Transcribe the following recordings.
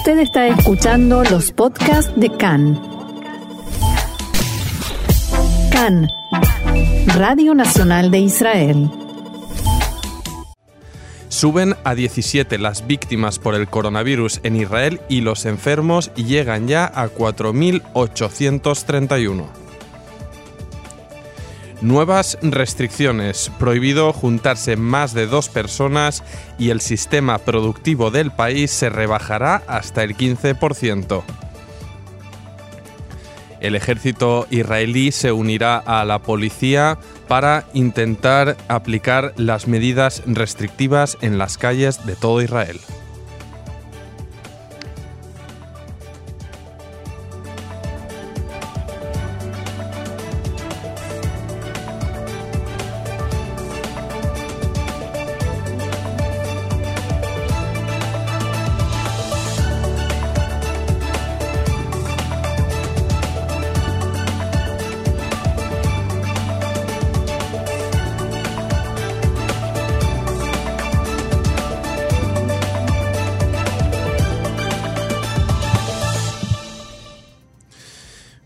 Usted está escuchando los podcasts de CAN. CAN, Radio Nacional de Israel. Suben a 17 las víctimas por el coronavirus en Israel y los enfermos llegan ya a 4.831. Nuevas restricciones. Prohibido juntarse más de dos personas y el sistema productivo del país se rebajará hasta el 15%. El ejército israelí se unirá a la policía para intentar aplicar las medidas restrictivas en las calles de todo Israel.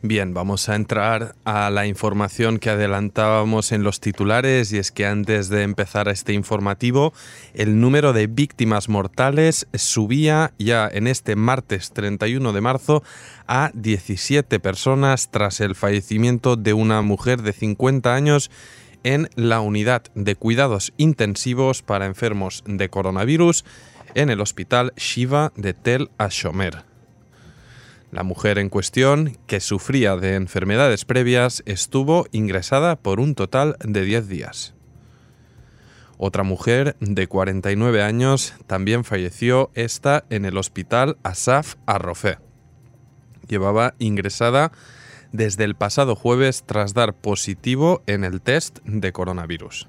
Bien, vamos a entrar a la información que adelantábamos en los titulares y es que antes de empezar este informativo, el número de víctimas mortales subía ya en este martes 31 de marzo a 17 personas tras el fallecimiento de una mujer de 50 años en la unidad de cuidados intensivos para enfermos de coronavirus en el hospital Shiva de Tel Ashomer. La mujer en cuestión, que sufría de enfermedades previas, estuvo ingresada por un total de 10 días. Otra mujer de 49 años también falleció, esta en el hospital Asaf Arrofé. Llevaba ingresada desde el pasado jueves tras dar positivo en el test de coronavirus.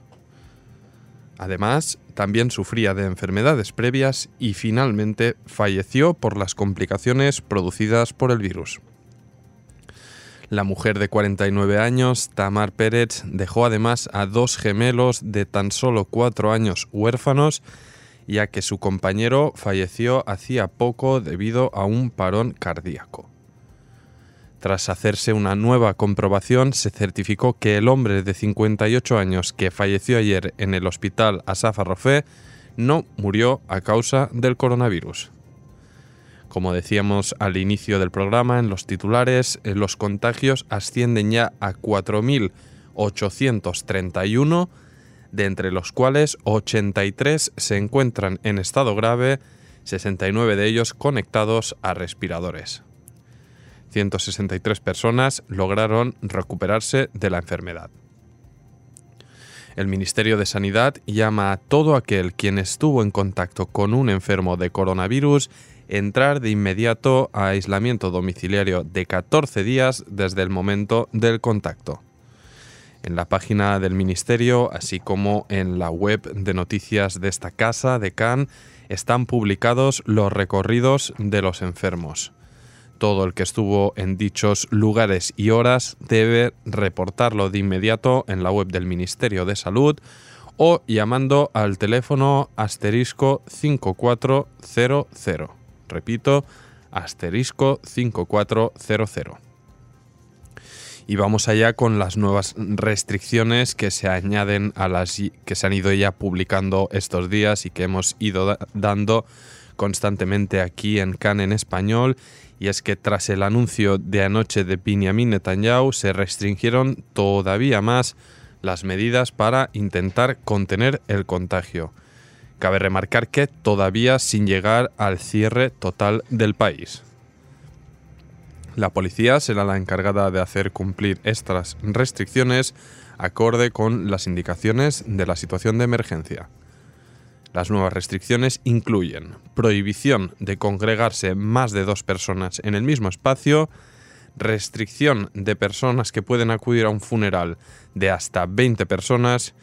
Además, también sufría de enfermedades previas y finalmente falleció por las complicaciones producidas por el virus. La mujer de 49 años, Tamar Pérez, dejó además a dos gemelos de tan solo cuatro años huérfanos, ya que su compañero falleció hacía poco debido a un parón cardíaco. Tras hacerse una nueva comprobación, se certificó que el hombre de 58 años que falleció ayer en el hospital Asaf Arrofé no murió a causa del coronavirus. Como decíamos al inicio del programa, en los titulares, eh, los contagios ascienden ya a 4.831, de entre los cuales 83 se encuentran en estado grave, 69 de ellos conectados a respiradores. 163 personas lograron recuperarse de la enfermedad. El Ministerio de Sanidad llama a todo aquel quien estuvo en contacto con un enfermo de coronavirus entrar de inmediato a aislamiento domiciliario de 14 días desde el momento del contacto. En la página del Ministerio, así como en la web de noticias de esta casa de Cannes, están publicados los recorridos de los enfermos. Todo el que estuvo en dichos lugares y horas debe reportarlo de inmediato en la web del Ministerio de Salud o llamando al teléfono asterisco 5400. Repito, asterisco 5400. Y vamos allá con las nuevas restricciones que se añaden a las que se han ido ya publicando estos días y que hemos ido dando constantemente aquí en CAN en español y es que tras el anuncio de anoche de Benjamin Netanyahu se restringieron todavía más las medidas para intentar contener el contagio. Cabe remarcar que todavía sin llegar al cierre total del país. La policía será la encargada de hacer cumplir estas restricciones acorde con las indicaciones de la situación de emergencia. Las nuevas restricciones incluyen prohibición de congregarse más de dos personas en el mismo espacio, restricción de personas que pueden acudir a un funeral de hasta 20 personas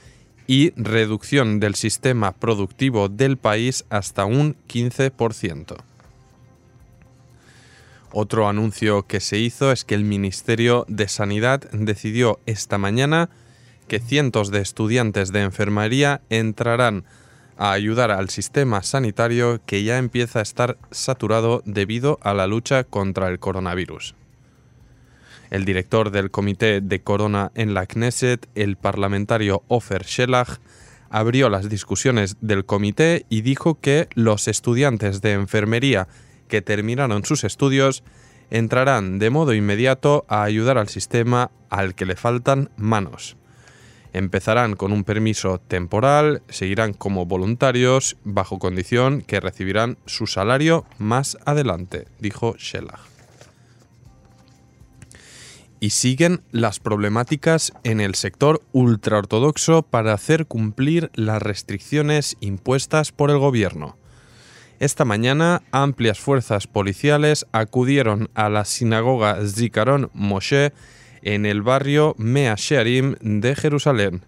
y reducción del sistema productivo del país hasta un 15%. Otro anuncio que se hizo es que el Ministerio de Sanidad decidió esta mañana que cientos de estudiantes de enfermería entrarán a ayudar al sistema sanitario que ya empieza a estar saturado debido a la lucha contra el coronavirus. El director del Comité de Corona en la Knesset, el parlamentario Ofer Shelach, abrió las discusiones del comité y dijo que los estudiantes de enfermería que terminaron sus estudios entrarán de modo inmediato a ayudar al sistema al que le faltan manos. Empezarán con un permiso temporal, seguirán como voluntarios bajo condición que recibirán su salario más adelante, dijo Scheller. Y siguen las problemáticas en el sector ultraortodoxo para hacer cumplir las restricciones impuestas por el gobierno. Esta mañana, amplias fuerzas policiales acudieron a la sinagoga Zikaron Moshe en el barrio Mea Shearim de Jerusalén.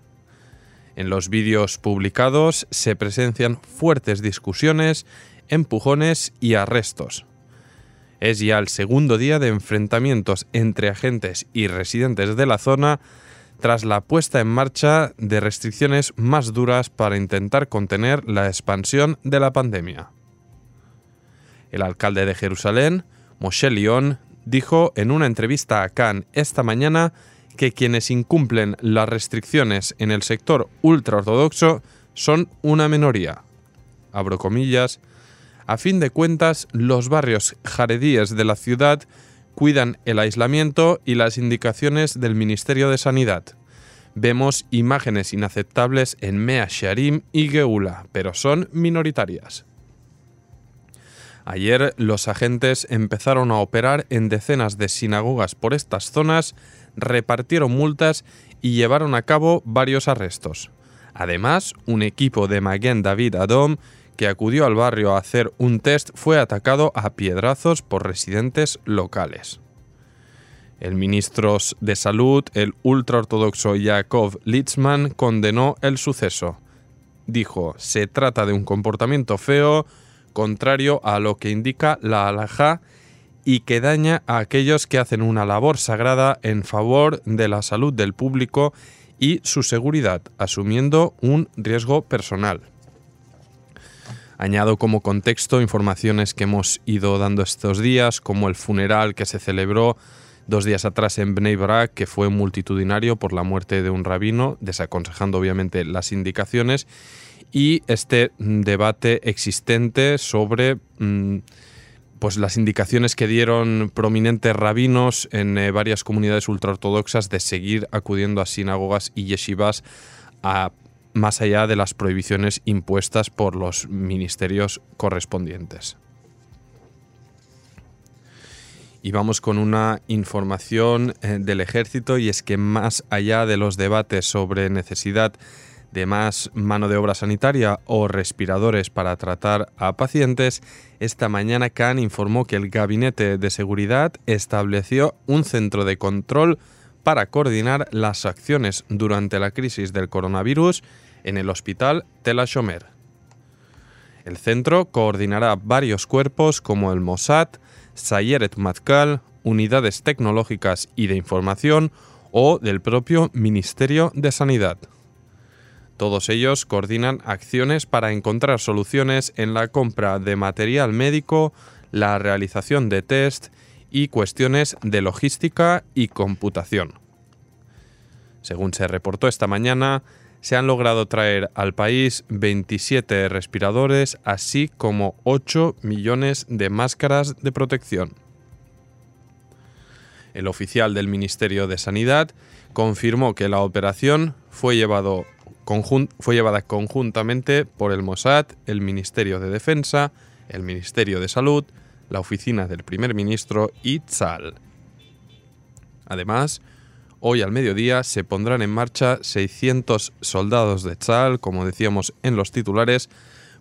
En los vídeos publicados se presencian fuertes discusiones, empujones y arrestos. Es ya el segundo día de enfrentamientos entre agentes y residentes de la zona tras la puesta en marcha de restricciones más duras para intentar contener la expansión de la pandemia. El alcalde de Jerusalén, Moshe León, dijo en una entrevista a Cannes esta mañana que quienes incumplen las restricciones en el sector ultraortodoxo son una minoría. Abro comillas. A fin de cuentas, los barrios jaredíes de la ciudad cuidan el aislamiento y las indicaciones del Ministerio de Sanidad. Vemos imágenes inaceptables en Mea Sharim y Geula, pero son minoritarias. Ayer los agentes empezaron a operar en decenas de sinagogas por estas zonas, repartieron multas y llevaron a cabo varios arrestos. Además, un equipo de Maguen David Adom que acudió al barrio a hacer un test fue atacado a piedrazos por residentes locales. El ministro de Salud, el ultraortodoxo Yaakov Litzman, condenó el suceso. Dijo, se trata de un comportamiento feo, contrario a lo que indica la halajá y que daña a aquellos que hacen una labor sagrada en favor de la salud del público y su seguridad, asumiendo un riesgo personal. Añado como contexto informaciones que hemos ido dando estos días, como el funeral que se celebró dos días atrás en Bnei Brak, que fue multitudinario por la muerte de un rabino, desaconsejando obviamente las indicaciones, y este mm, debate existente sobre mm, pues las indicaciones que dieron prominentes rabinos en eh, varias comunidades ultraortodoxas de seguir acudiendo a sinagogas y yeshivas a, más allá de las prohibiciones impuestas por los ministerios correspondientes. Y vamos con una información eh, del ejército y es que más allá de los debates sobre necesidad de más mano de obra sanitaria o respiradores para tratar a pacientes, esta mañana Khan informó que el Gabinete de Seguridad estableció un centro de control para coordinar las acciones durante la crisis del coronavirus en el hospital Tel Ashomer. El centro coordinará varios cuerpos como el Mossad, Sayeret Matkal, unidades tecnológicas y de información o del propio Ministerio de Sanidad. Todos ellos coordinan acciones para encontrar soluciones en la compra de material médico, la realización de test y cuestiones de logística y computación. Según se reportó esta mañana, se han logrado traer al país 27 respiradores, así como 8 millones de máscaras de protección. El oficial del Ministerio de Sanidad confirmó que la operación fue llevado fue llevada conjuntamente por el Mossad, el Ministerio de Defensa, el Ministerio de Salud, la Oficina del Primer Ministro y Tzal. Además, hoy al mediodía se pondrán en marcha 600 soldados de Tzal, como decíamos en los titulares,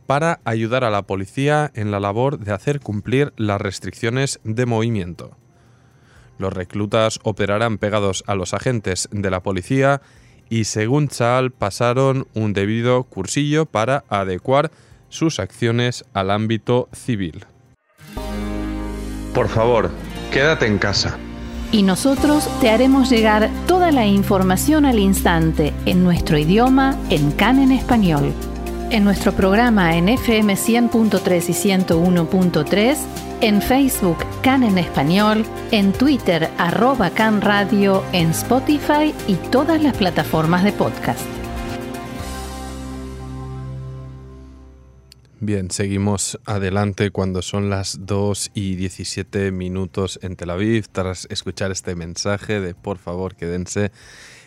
para ayudar a la policía en la labor de hacer cumplir las restricciones de movimiento. Los reclutas operarán pegados a los agentes de la policía y según Chal pasaron un debido cursillo para adecuar sus acciones al ámbito civil. Por favor, quédate en casa. Y nosotros te haremos llegar toda la información al instante en nuestro idioma en CAN en español. En nuestro programa en FM 100.3 y 101.3, en Facebook CAN en Español, en Twitter arroba CAN Radio, en Spotify y todas las plataformas de podcast. Bien, seguimos adelante cuando son las 2 y 17 minutos en Tel Aviv, tras escuchar este mensaje de por favor quédense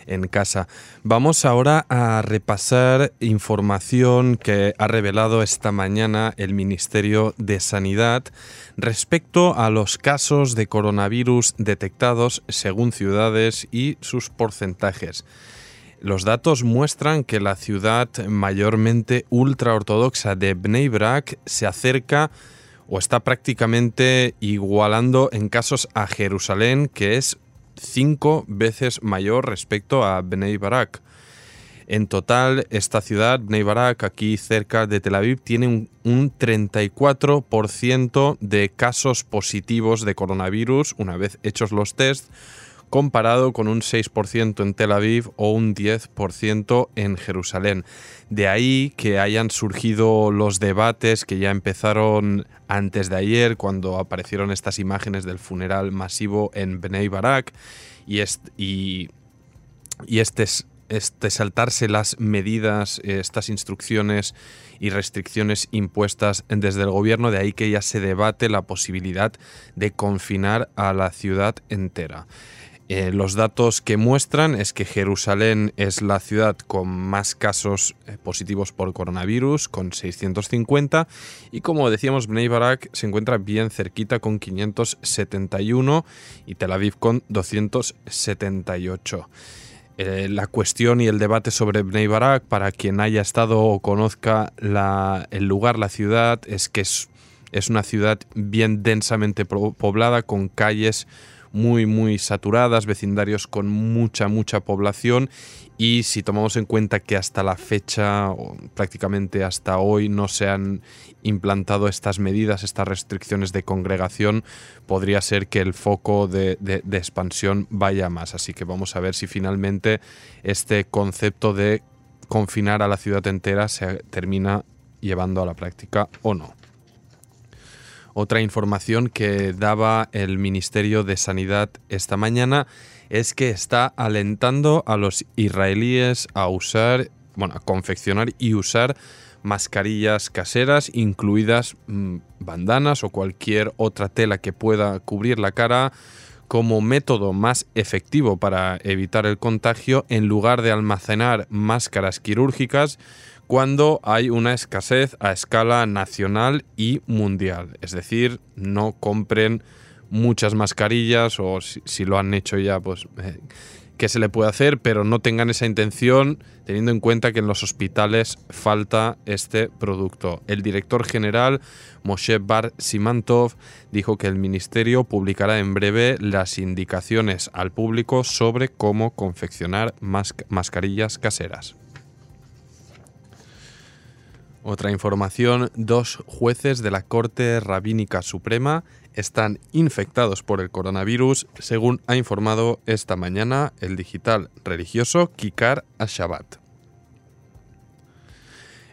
en casa. Vamos ahora a repasar información que ha revelado esta mañana el Ministerio de Sanidad respecto a los casos de coronavirus detectados según ciudades y sus porcentajes. Los datos muestran que la ciudad mayormente ultraortodoxa de Bnei Brak se acerca o está prácticamente igualando en casos a Jerusalén, que es cinco veces mayor respecto a Bnei Barak. En total, esta ciudad, Bnei Barak, aquí cerca de Tel Aviv, tiene un, un 34% de casos positivos de coronavirus una vez hechos los tests, comparado con un 6% en Tel Aviv o un 10% en Jerusalén. De ahí que hayan surgido los debates que ya empezaron antes de ayer, cuando aparecieron estas imágenes del funeral masivo en Bnei Barak, y, y, y este, este saltarse las medidas, estas instrucciones y restricciones impuestas desde el gobierno, de ahí que ya se debate la posibilidad de confinar a la ciudad entera. Eh, los datos que muestran es que Jerusalén es la ciudad con más casos eh, positivos por coronavirus, con 650, y como decíamos, Bnei Barak se encuentra bien cerquita con 571 y Tel Aviv con 278. Eh, la cuestión y el debate sobre Bnei Barak, para quien haya estado o conozca el lugar, la ciudad, es que es, es una ciudad bien densamente poblada, con calles muy, muy saturadas, vecindarios con mucha, mucha población y si tomamos en cuenta que hasta la fecha, o prácticamente hasta hoy, no se han implantado estas medidas, estas restricciones de congregación, podría ser que el foco de, de expansión vaya más. Así que vamos a ver si finalmente este concepto de confinar a la ciudad entera se termina llevando a la práctica o no. Otra información que daba el Ministerio de Sanidad esta mañana es que está alentando a los israelíes a usar, bueno, a confeccionar y usar mascarillas caseras, incluidas mm, bandanas o cualquier otra tela que pueda cubrir la cara como método más efectivo para evitar el contagio en lugar de almacenar máscaras quirúrgicas cuando hay una escasez a escala nacional y mundial. Es decir, no compren muchas mascarillas o si, lo han hecho ya, pues eh, qué se le puede hacer, pero no tengan esa intención teniendo en cuenta que en los hospitales falta este producto. El director general Moshe Bar Simantov dijo que el ministerio publicará en breve las indicaciones al público sobre cómo confeccionar mascarillas caseras. Otra información, dos jueces de la Corte Rabínica Suprema están infectados por el coronavirus, según ha informado esta mañana el digital religioso Kikar Ashabat.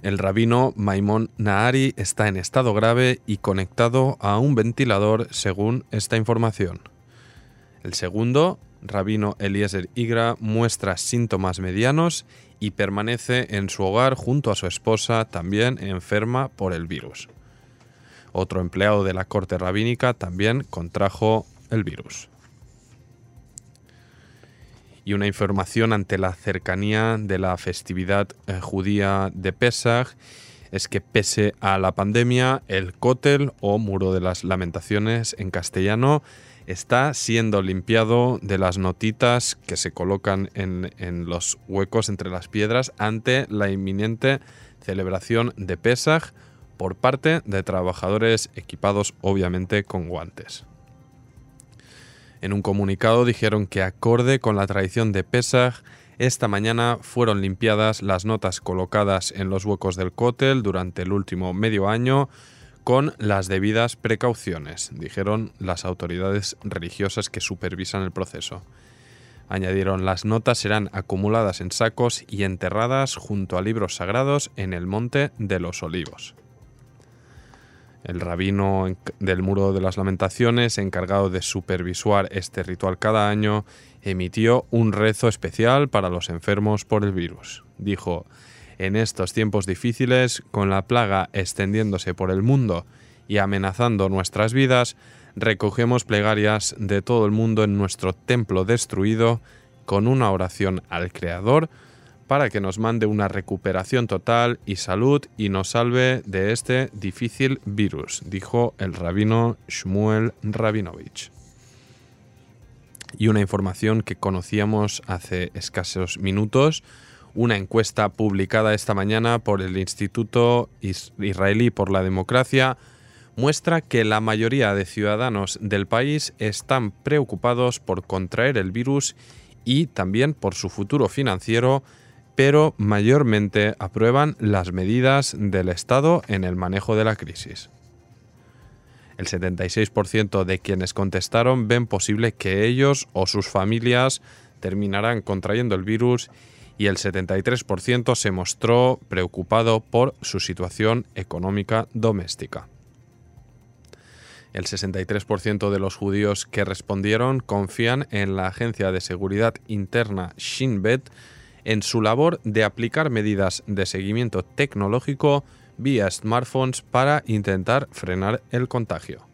El rabino Maimón Nahari está en estado grave y conectado a un ventilador, según esta información. El segundo, rabino Eliezer Igra, muestra síntomas medianos y permanece en su hogar junto a su esposa, también enferma por el virus. Otro empleado de la corte rabínica también contrajo el virus. Y una información ante la cercanía de la festividad eh, judía de Pesach es que pese a la pandemia, el Kotel o Muro de las Lamentaciones en castellano está siendo limpiado de las notitas que se colocan en, los huecos entre las piedras ante la inminente celebración de Pesach por parte de trabajadores equipados obviamente con guantes. En un comunicado dijeron que acorde con la tradición de Pesach, esta mañana fueron limpiadas las notas colocadas en los huecos del cótel durante el último medio año con las debidas precauciones, dijeron las autoridades religiosas que supervisan el proceso. Añadieron, las notas serán acumuladas en sacos y enterradas junto a libros sagrados en el Monte de los Olivos. El rabino del Muro de las Lamentaciones, encargado de supervisar este ritual cada año, emitió un rezo especial para los enfermos por el virus. Dijo, en estos tiempos difíciles, con la plaga extendiéndose por el mundo y amenazando nuestras vidas, recogemos plegarias de todo el mundo en nuestro templo destruido con una oración al Creador para que nos mande una recuperación total y salud y nos salve de este difícil virus, dijo el rabino Shmuel Rabinovich. Y una información que conocíamos hace escasos minutos, una encuesta publicada esta mañana por el Instituto Israelí por la Democracia muestra que la mayoría de ciudadanos del país están preocupados por contraer el virus y también por su futuro financiero, pero mayormente aprueban las medidas del Estado en el manejo de la crisis. El 76% de quienes contestaron ven posible que ellos o sus familias terminarán contrayendo el virus y el 73% se mostró preocupado por su situación económica doméstica. El 63% de los judíos que respondieron confían en la agencia de seguridad interna Shin Bet en su labor de aplicar medidas de seguimiento tecnológico vía smartphones para intentar frenar el contagio.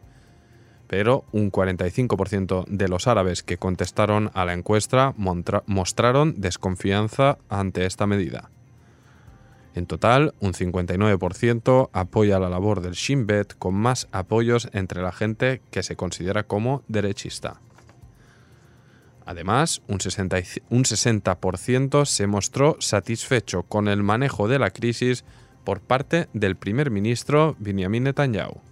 Pero un 45% de los árabes que contestaron a la encuesta mostraron desconfianza ante esta medida. En total, un 59% apoya la labor del Shin Bet con más apoyos entre la gente que se considera como derechista. Además, un 60%, se mostró satisfecho con el manejo de la crisis por parte del primer ministro Benjamin Netanyahu.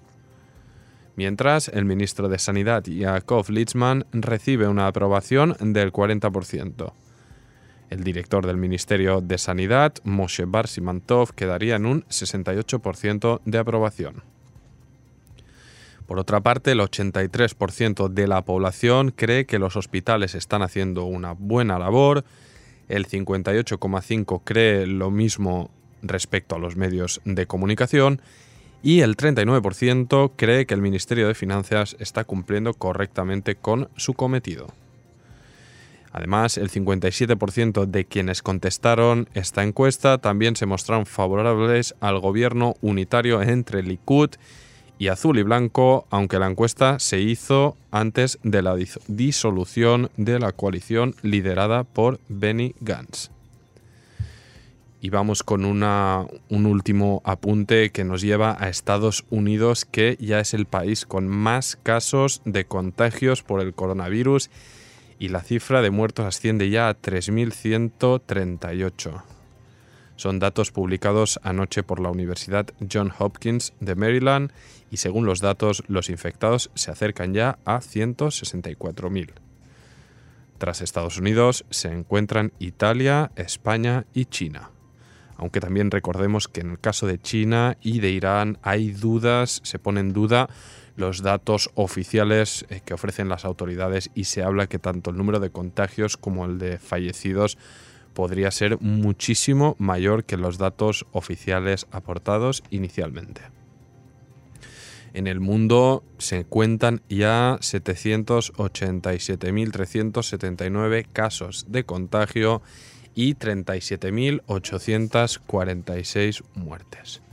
Mientras, el ministro de Sanidad Yaakov Litzman recibe una aprobación del 40%. El director del Ministerio de Sanidad, Moshe Bar Simantov, quedaría en un 68% de aprobación. Por otra parte, el 83% de la población cree que los hospitales están haciendo una buena labor, el 58,5% cree lo mismo respecto a los medios de comunicación y el 39% cree que el Ministerio de Finanzas está cumpliendo correctamente con su cometido. Además, el 57% de quienes contestaron esta encuesta también se mostraron favorables al gobierno unitario entre Likud y Azul y Blanco, aunque la encuesta se hizo antes de la disolución de la coalición liderada por Benny Gantz. Y vamos con un último apunte que nos lleva a Estados Unidos, que ya es el país con más casos de contagios por el coronavirus y la cifra de muertos asciende ya a 3.138. Son datos publicados anoche por la Universidad John Hopkins de Maryland y según los datos los infectados se acercan ya a 164.000. Tras Estados Unidos se encuentran Italia, España y China. Aunque también recordemos que en el caso de China y de Irán hay dudas, se pone en duda los datos oficiales eh, que ofrecen las autoridades y se habla que tanto el número de contagios como el de fallecidos podría ser muchísimo mayor que los datos oficiales aportados inicialmente. En el mundo se cuentan ya 787.379 casos de contagio y 37.846 muertes.